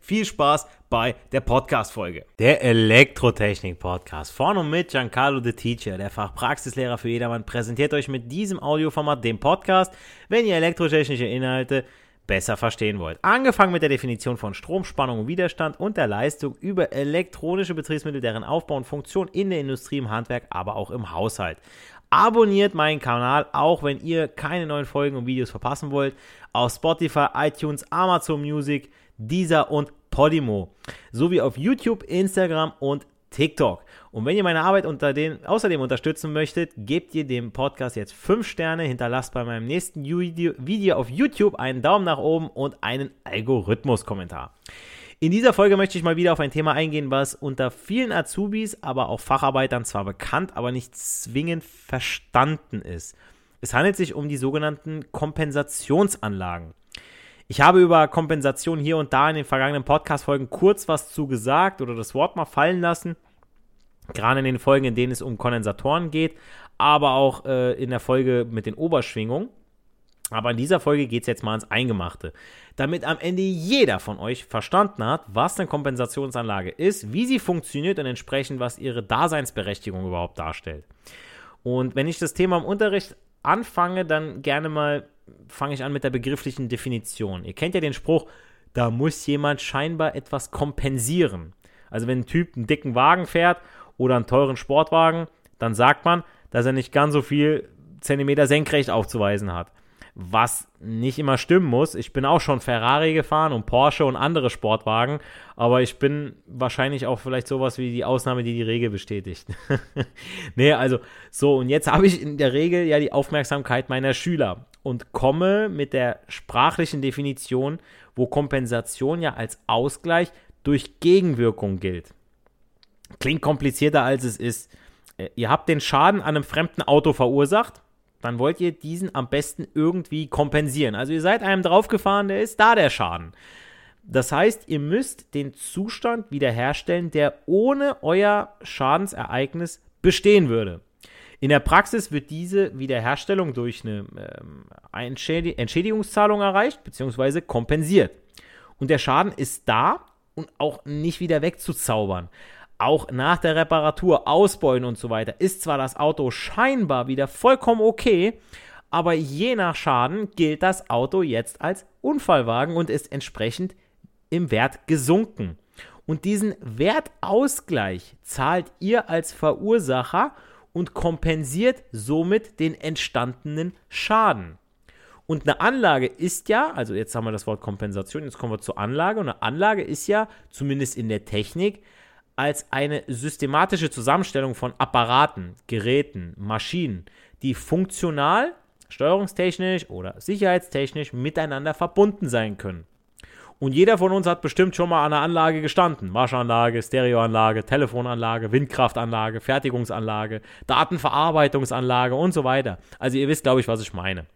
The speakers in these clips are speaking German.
viel Spaß bei der Podcast-Folge. Der Elektrotechnik-Podcast von und mit Giancarlo the Teacher, der Fachpraxislehrer für jedermann, präsentiert euch mit diesem Audioformat den Podcast, wenn ihr elektrotechnische Inhalte besser verstehen wollt. Angefangen mit der Definition von Strom, Spannung und Widerstand und der Leistung über elektronische Betriebsmittel, deren Aufbau und Funktion in der Industrie, im Handwerk, aber auch im Haushalt. Abonniert meinen Kanal, auch wenn ihr keine neuen Folgen und Videos verpassen wollt, auf Spotify, iTunes, Amazon Music, Deezer und Podimo, sowie auf YouTube, Instagram und TikTok. Und wenn ihr meine Arbeit unter den, außerdem unterstützen möchtet, gebt ihr dem Podcast jetzt 5 Sterne, hinterlasst bei meinem nächsten Video, auf YouTube einen Daumen nach oben und einen Algorithmus-Kommentar. In dieser Folge möchte ich mal wieder auf ein Thema eingehen, was unter vielen Azubis, aber auch Facharbeitern zwar bekannt, aber nicht zwingend verstanden ist. Es handelt sich um die sogenannten Kompensationsanlagen. Ich habe über Kompensation hier und da in den vergangenen Podcast-Folgen kurz was zu gesagt oder das Wort mal fallen lassen. Gerade in den Folgen, in denen es um Kondensatoren geht, aber auch äh, in der Folge mit den Oberschwingungen. Aber in dieser Folge geht es jetzt mal ins Eingemachte. Damit am Ende jeder von euch verstanden hat, was eine Kompensationsanlage ist, wie sie funktioniert und entsprechend, was ihre Daseinsberechtigung überhaupt darstellt. Und wenn ich das Thema im Unterricht anfange, dann gerne mal fange ich an mit der begrifflichen Definition. Ihr kennt ja den Spruch, da muss jemand scheinbar etwas kompensieren. Also wenn ein Typ einen dicken Wagen fährt oder einen teuren Sportwagen, dann sagt man, dass er nicht ganz so viel Zentimeter senkrecht aufzuweisen hat was nicht immer stimmen muss. Ich bin auch schon Ferrari gefahren und Porsche und andere Sportwagen, aber ich bin wahrscheinlich auch vielleicht sowas wie die Ausnahme, die die Regel bestätigt. nee, also so, und jetzt habe ich in der Regel ja die Aufmerksamkeit meiner Schüler und komme mit der sprachlichen Definition, wo Kompensation ja als Ausgleich durch Gegenwirkung gilt. Klingt komplizierter als es ist. Äh, ihr habt den Schaden an einem fremden Auto verursacht dann wollt ihr diesen am besten irgendwie kompensieren. Also ihr seid einem draufgefahren, der ist da der Schaden. Das heißt, ihr müsst den Zustand wiederherstellen, der ohne euer Schadensereignis bestehen würde. In der Praxis wird diese Wiederherstellung durch eine ähm, Entschädigungszahlung erreicht bzw. kompensiert. Und der Schaden ist da und auch nicht wieder wegzuzaubern auch nach der Reparatur, Ausbeuten und so weiter, ist zwar das Auto scheinbar wieder vollkommen okay, aber je nach Schaden gilt das Auto jetzt als Unfallwagen und ist entsprechend im Wert gesunken. Und diesen Wertausgleich zahlt ihr als Verursacher und kompensiert somit den entstandenen Schaden. Und eine Anlage ist ja, also jetzt haben wir das Wort Kompensation, jetzt kommen wir zur Anlage. Und eine Anlage ist ja, zumindest in der Technik, als eine systematische Zusammenstellung von Apparaten, Geräten, Maschinen, die funktional, steuerungstechnisch oder sicherheitstechnisch miteinander verbunden sein können. Und jeder von uns hat bestimmt schon mal an einer Anlage gestanden. Waschanlage, Stereoanlage, Telefonanlage, Windkraftanlage, Fertigungsanlage, Datenverarbeitungsanlage und so weiter. Also ihr wisst, glaube ich, was ich meine.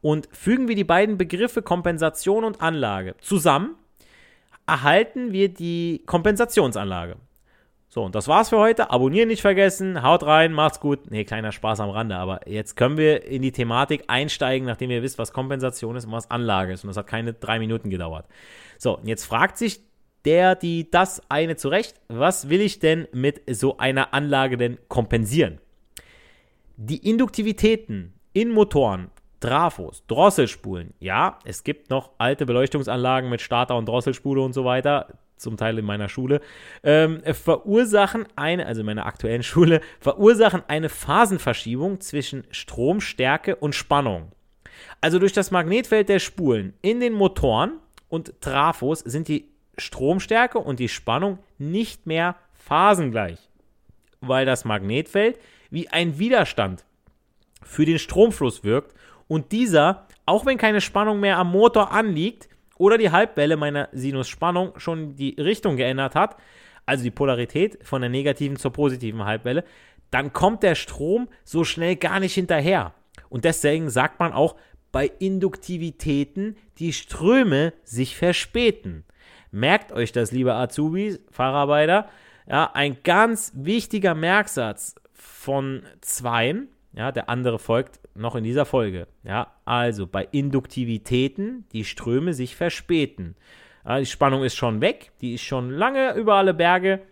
Und fügen wir die beiden Begriffe Kompensation und Anlage zusammen, erhalten wir die Kompensationsanlage. So, und das war's für heute. Abonnieren nicht vergessen. Haut rein, macht's gut. Nee, kleiner Spaß am Rande. Aber jetzt können wir in die Thematik einsteigen, nachdem ihr wisst, was Kompensation ist und was Anlage ist. Und das hat keine drei Minuten gedauert. So, und jetzt fragt sich der, die das eine zurecht, was will ich denn mit so einer Anlage denn kompensieren? Die Induktivitäten in Motoren, Trafos, Drosselspulen, ja, es gibt noch alte Beleuchtungsanlagen mit Starter und Drosselspule und so weiter zum Teil in meiner Schule, ähm, verursachen eine, also in meiner aktuellen Schule, verursachen eine Phasenverschiebung zwischen Stromstärke und Spannung. Also durch das Magnetfeld der Spulen in den Motoren und Trafos sind die Stromstärke und die Spannung nicht mehr phasengleich, weil das Magnetfeld wie ein Widerstand für den Stromfluss wirkt und dieser, auch wenn keine Spannung mehr am Motor anliegt, oder die Halbwelle meiner Sinusspannung schon die Richtung geändert hat, also die Polarität von der negativen zur positiven Halbwelle, dann kommt der Strom so schnell gar nicht hinterher. Und deswegen sagt man auch bei Induktivitäten, die Ströme sich verspäten. Merkt euch das, liebe Azubis, Facharbeiter. Ja, ein ganz wichtiger Merksatz von Zweien, ja, der andere folgt noch in dieser Folge. Ja, also bei Induktivitäten die Ströme sich verspäten. Ja, die Spannung ist schon weg, die ist schon lange über alle Berge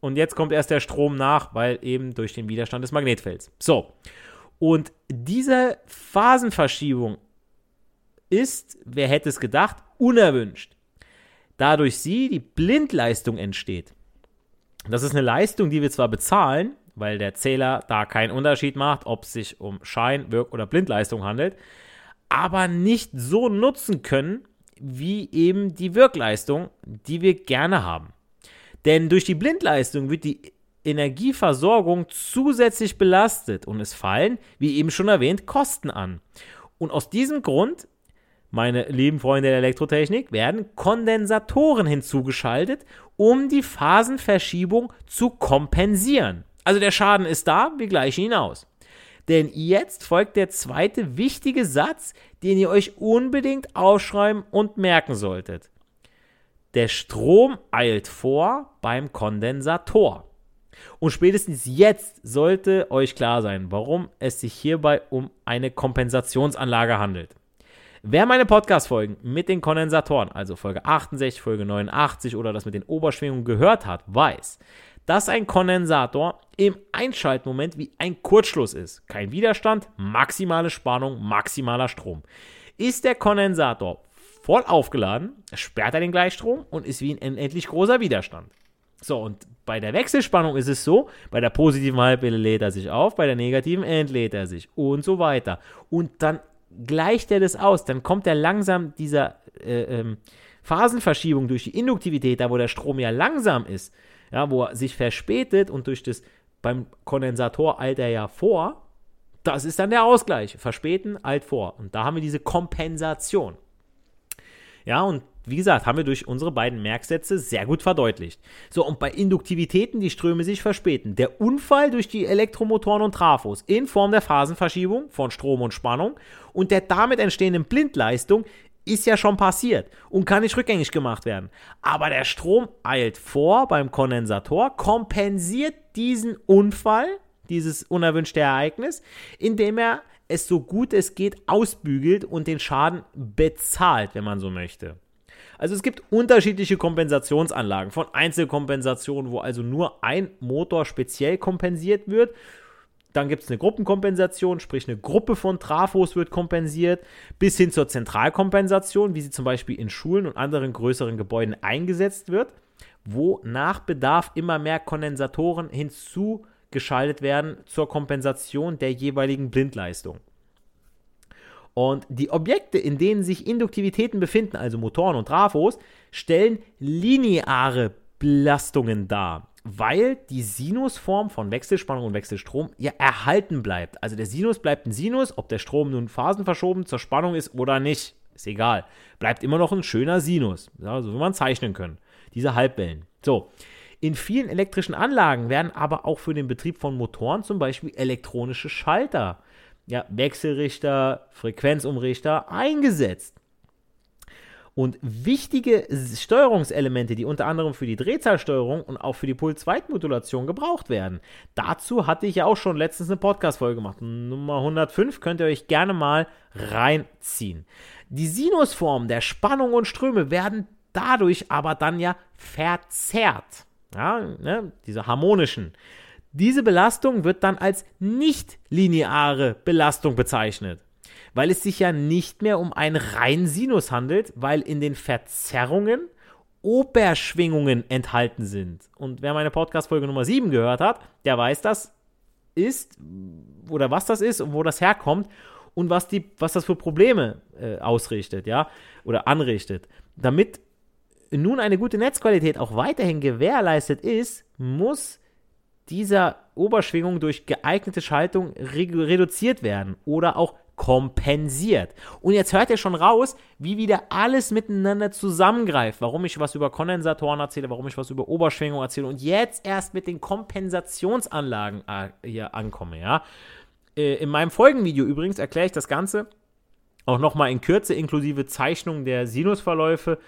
und jetzt kommt erst der Strom nach, weil eben durch den Widerstand des Magnetfelds. So. Und diese Phasenverschiebung ist, wer hätte es gedacht, unerwünscht. Dadurch sie die Blindleistung entsteht. Das ist eine Leistung, die wir zwar bezahlen, weil der Zähler da keinen Unterschied macht, ob es sich um Schein-, Wirk- oder Blindleistung handelt, aber nicht so nutzen können, wie eben die Wirkleistung, die wir gerne haben. Denn durch die Blindleistung wird die Energieversorgung zusätzlich belastet und es fallen, wie eben schon erwähnt, Kosten an. Und aus diesem Grund, meine lieben Freunde der Elektrotechnik, werden Kondensatoren hinzugeschaltet, um die Phasenverschiebung zu kompensieren. Also der Schaden ist da, wir gleichen ihn aus. Denn jetzt folgt der zweite wichtige Satz, den ihr euch unbedingt aufschreiben und merken solltet. Der Strom eilt vor beim Kondensator. Und spätestens jetzt sollte euch klar sein, warum es sich hierbei um eine Kompensationsanlage handelt. Wer meine Podcast-Folgen mit den Kondensatoren, also Folge 68, Folge 89 oder das mit den Oberschwingungen gehört hat, weiß, dass ein Kondensator im Einschaltmoment wie ein Kurzschluss ist. Kein Widerstand, maximale Spannung, maximaler Strom. Ist der Kondensator voll aufgeladen, sperrt er den Gleichstrom und ist wie ein unendlich großer Widerstand. So, und bei der Wechselspannung ist es so, bei der positiven Halbwelle lädt er sich auf, bei der negativen entlädt er sich und so weiter. Und dann gleicht er das aus, dann kommt er langsam dieser äh, ähm, Phasenverschiebung durch die Induktivität, da wo der Strom ja langsam ist, ja, wo er sich verspätet und durch das beim Kondensator eilt er ja vor. Das ist dann der Ausgleich. Verspäten, eilt vor. Und da haben wir diese Kompensation. Ja, und wie gesagt, haben wir durch unsere beiden Merksätze sehr gut verdeutlicht. So, und bei Induktivitäten die Ströme sich verspäten. Der Unfall durch die Elektromotoren und Trafos in Form der Phasenverschiebung von Strom und Spannung und der damit entstehenden Blindleistung ist ja schon passiert und kann nicht rückgängig gemacht werden. Aber der Strom eilt vor beim Kondensator, kompensiert diesen Unfall, dieses unerwünschte Ereignis, indem er es so gut es geht ausbügelt und den Schaden bezahlt, wenn man so möchte. Also es gibt unterschiedliche Kompensationsanlagen von Einzelkompensationen, wo also nur ein Motor speziell kompensiert wird dann gibt es eine Gruppenkompensation, sprich eine Gruppe von Trafos wird kompensiert, bis hin zur Zentralkompensation, wie sie zum Beispiel in Schulen und anderen größeren Gebäuden eingesetzt wird, wo nach Bedarf immer mehr Kondensatoren hinzugeschaltet werden zur Kompensation der jeweiligen Blindleistung. Und die Objekte, in denen sich Induktivitäten befinden, also Motoren und Trafos, stellen lineare Belastungen dar weil die Sinusform von Wechselspannung und Wechselstrom ja erhalten bleibt. Also der Sinus bleibt ein Sinus, ob der Strom nun phasenverschoben zur Spannung ist oder nicht, ist egal. Bleibt immer noch ein schöner Sinus, ja, so wie man zeichnen können. Diese Halbwellen. So. In vielen elektrischen Anlagen werden aber auch für den Betrieb von Motoren zum Beispiel elektronische Schalter, ja, Wechselrichter, Frequenzumrichter eingesetzt. Und wichtige Steuerungselemente, die unter anderem für die Drehzahlsteuerung und auch für die Pulsweitmodulation gebraucht werden. Dazu hatte ich ja auch schon letztens eine Podcast-Folge gemacht. Nummer 105 könnt ihr euch gerne mal reinziehen. Die Sinusformen der Spannung und Ströme werden dadurch aber dann ja verzerrt. Ja, ne, diese harmonischen. Diese Belastung wird dann als nicht lineare Belastung bezeichnet weil es sich ja nicht mehr um einen reinen Sinus handelt, weil in den Verzerrungen Oberschwingungen enthalten sind. Und wer meine Podcast-Folge Nummer 7 gehört hat, der weiß, das ist oder was das ist und wo das herkommt und was, die, was das für Probleme äh, ausrichtet, ja, oder anrichtet. Damit nun eine gute Netzqualität auch weiterhin gewährleistet ist, muss dieser Oberschwingung durch geeignete Schaltung reduziert werden oder auch kompensiert. Und jetzt hört ihr schon raus, wie wieder alles miteinander zusammengreift. Warum ich was über Kondensatoren erzähle, warum ich was über Oberschwingung erzähle und jetzt erst mit den Kompensationsanlagen äh, hier ankomme, ja. Äh, in meinem Folgenvideo übrigens erkläre ich das Ganze auch nochmal in Kürze, inklusive Zeichnung der Sinusverläufe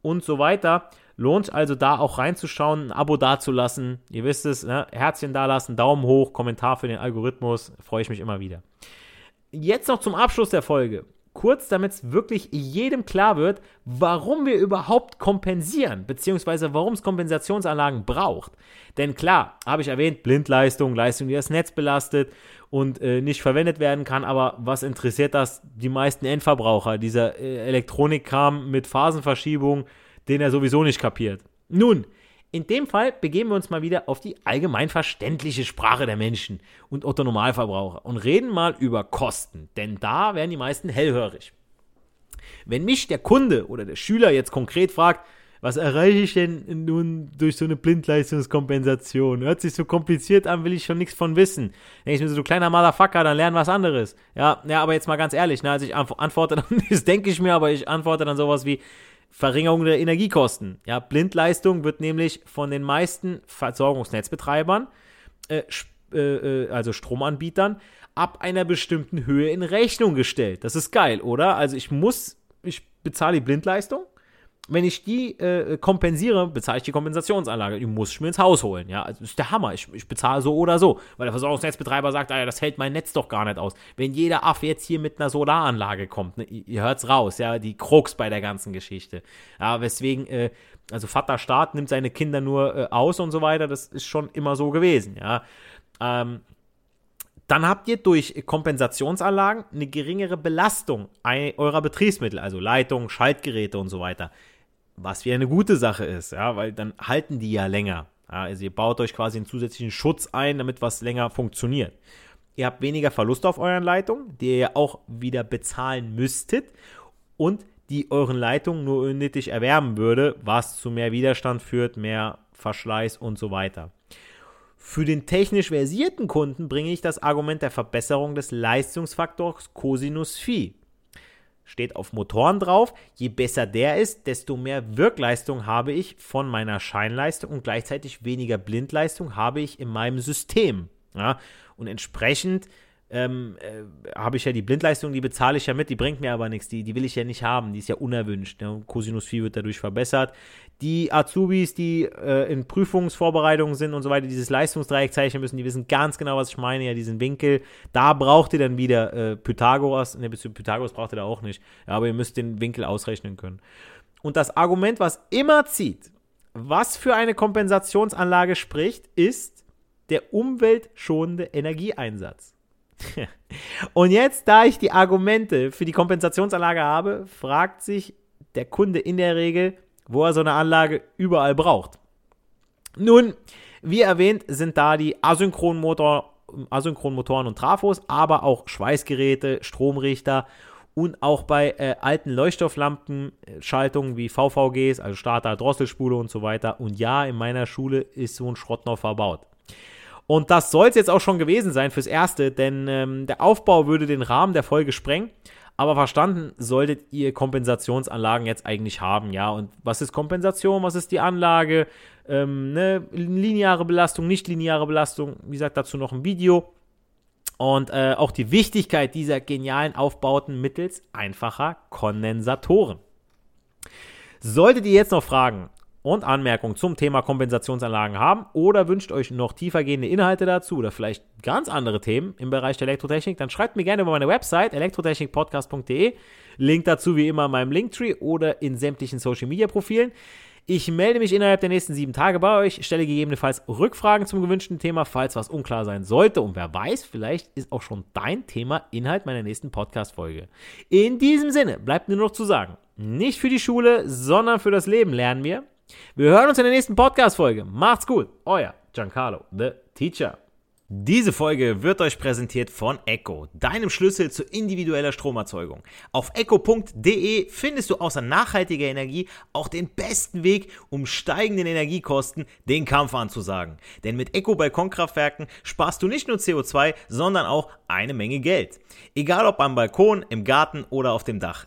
und so weiter. Lohnt also da auch reinzuschauen, ein Abo dazulassen. Ihr wisst es, ne? Herzchen dalassen, Daumen hoch, Kommentar für den Algorithmus. Freue ich mich immer wieder. Jetzt noch zum Abschluss der Folge. Kurz, damit es wirklich jedem klar wird, warum wir überhaupt kompensieren, beziehungsweise warum es Kompensationsanlagen braucht. Denn klar, habe ich erwähnt, Blindleistung, Leistung, die das Netz belastet und äh, nicht verwendet werden kann, aber was interessiert das die meisten Endverbraucher? Dieser äh, Elektronikkram mit Phasenverschiebung, den er sowieso nicht kapiert. Nun, in dem Fall begeben wir uns mal wieder auf die allgemein verständliche Sprache der Menschen und Otto Normalverbraucher und reden mal über Kosten, denn da werden die meisten hellhörig. Wenn mich der Kunde oder der Schüler jetzt konkret fragt, was erreiche ich denn nun durch so eine Blindleistungskompensation? Hört sich so kompliziert an, will ich schon nichts von wissen. Denke ich mir so, du kleiner Motherfucker, dann lern was anderes. Ja, ja, aber jetzt mal ganz ehrlich, ne, also ich antworte dann, das denke ich mir, aber ich antworte dann sowas wie, Verringerung der Energiekosten. Ja, Blindleistung wird nämlich von den meisten Versorgungsnetzbetreibern, äh, äh, äh, also Stromanbietern, ab einer bestimmten Höhe in Rechnung gestellt. Das ist geil, oder? Also ich muss, ich bezahle die Blindleistung wenn ich die äh, kompensiere, bezahle ich die Kompensationsanlage. Die muss ich mir ins Haus holen. Ja, also das ist der Hammer. Ich, ich bezahle so oder so. Weil der Versorgungsnetzbetreiber sagt, ja, das hält mein Netz doch gar nicht aus. Wenn jeder Aff jetzt hier mit einer Solaranlage kommt, ne, ihr hört's raus, ja, die Krux bei der ganzen Geschichte. Ja, weswegen, äh, also Vater Staat nimmt seine Kinder nur äh, aus und so weiter. Das ist schon immer so gewesen, ja. Ähm, dann habt ihr durch Kompensationsanlagen eine geringere Belastung eurer Betriebsmittel, also Leitung, Schaltgeräte und so weiter was wie eine gute Sache ist, ja, weil dann halten die ja länger. Ja, also ihr baut euch quasi einen zusätzlichen Schutz ein, damit was länger funktioniert. Ihr habt weniger Verlust auf euren Leitungen, die ihr auch wieder bezahlen müsstet und die euren Leitungen nur unnötig erwärmen würde, was zu mehr Widerstand führt, mehr Verschleiß und so weiter. Für den technisch versierten Kunden bringe ich das Argument der Verbesserung des Leistungsfaktors Cosinus Phi steht auf Motoren drauf. Je besser der ist, desto mehr Wirkleistung habe ich von meiner Scheinleistung und gleichzeitig weniger Blindleistung habe ich in meinem System. Ja? Und entsprechend ähm, äh, habe ich ja die Blindleistung, die bezahle ich ja mit, die bringt mir aber nichts, die, die will ich ja nicht haben, die ist ja unerwünscht. Ne? Cosinus Phi wird dadurch verbessert. Die Azubis, die äh, in Prüfungsvorbereitungen sind und so weiter, dieses Leistungsdreieck zeichnen müssen, die wissen ganz genau, was ich meine, ja, diesen Winkel. Da braucht ihr dann wieder äh, Pythagoras, ne, Pythagoras braucht ihr da auch nicht, ja, aber ihr müsst den Winkel ausrechnen können. Und das Argument, was immer zieht, was für eine Kompensationsanlage spricht, ist der umweltschonende Energieeinsatz. Und jetzt, da ich die Argumente für die Kompensationsanlage habe, fragt sich der Kunde in der Regel, wo er so eine Anlage überall braucht. Nun, wie erwähnt, sind da die Asynchronmotor, Asynchronmotoren und Trafos, aber auch Schweißgeräte, Stromrichter und auch bei äh, alten Leuchtstofflampenschaltungen wie VVGs, also Starter, Drosselspule und so weiter. Und ja, in meiner Schule ist so ein Schrott noch verbaut. Und das soll es jetzt auch schon gewesen sein fürs Erste, denn ähm, der Aufbau würde den Rahmen der Folge sprengen. Aber verstanden solltet ihr Kompensationsanlagen jetzt eigentlich haben, ja. Und was ist Kompensation? Was ist die Anlage? Ähm, ne? Lineare Belastung, nicht lineare Belastung. Wie gesagt, dazu noch ein Video. Und äh, auch die Wichtigkeit dieser genialen Aufbauten mittels einfacher Kondensatoren. Solltet ihr jetzt noch Fragen und Anmerkungen zum Thema Kompensationsanlagen haben oder wünscht euch noch tiefergehende Inhalte dazu oder vielleicht ganz andere Themen im Bereich der Elektrotechnik, dann schreibt mir gerne über meine Website elektrotechnikpodcast.de. Link dazu wie immer in meinem Linktree oder in sämtlichen Social Media Profilen. Ich melde mich innerhalb der nächsten sieben Tage bei euch, stelle gegebenenfalls Rückfragen zum gewünschten Thema, falls was unklar sein sollte. Und wer weiß, vielleicht ist auch schon dein Thema Inhalt meiner nächsten Podcast-Folge. In diesem Sinne bleibt nur noch zu sagen, nicht für die Schule, sondern für das Leben lernen wir. Wir hören uns in der nächsten Podcast-Folge. Macht's gut. Euer Giancarlo, the Teacher. Diese Folge wird euch präsentiert von Echo, deinem Schlüssel zu individueller Stromerzeugung. Auf echo.de findest du außer nachhaltiger Energie auch den besten Weg, um steigenden Energiekosten den Kampf anzusagen. Denn mit Echo Balkonkraftwerken sparst du nicht nur CO2, sondern auch eine Menge Geld. Egal ob am Balkon, im Garten oder auf dem Dach.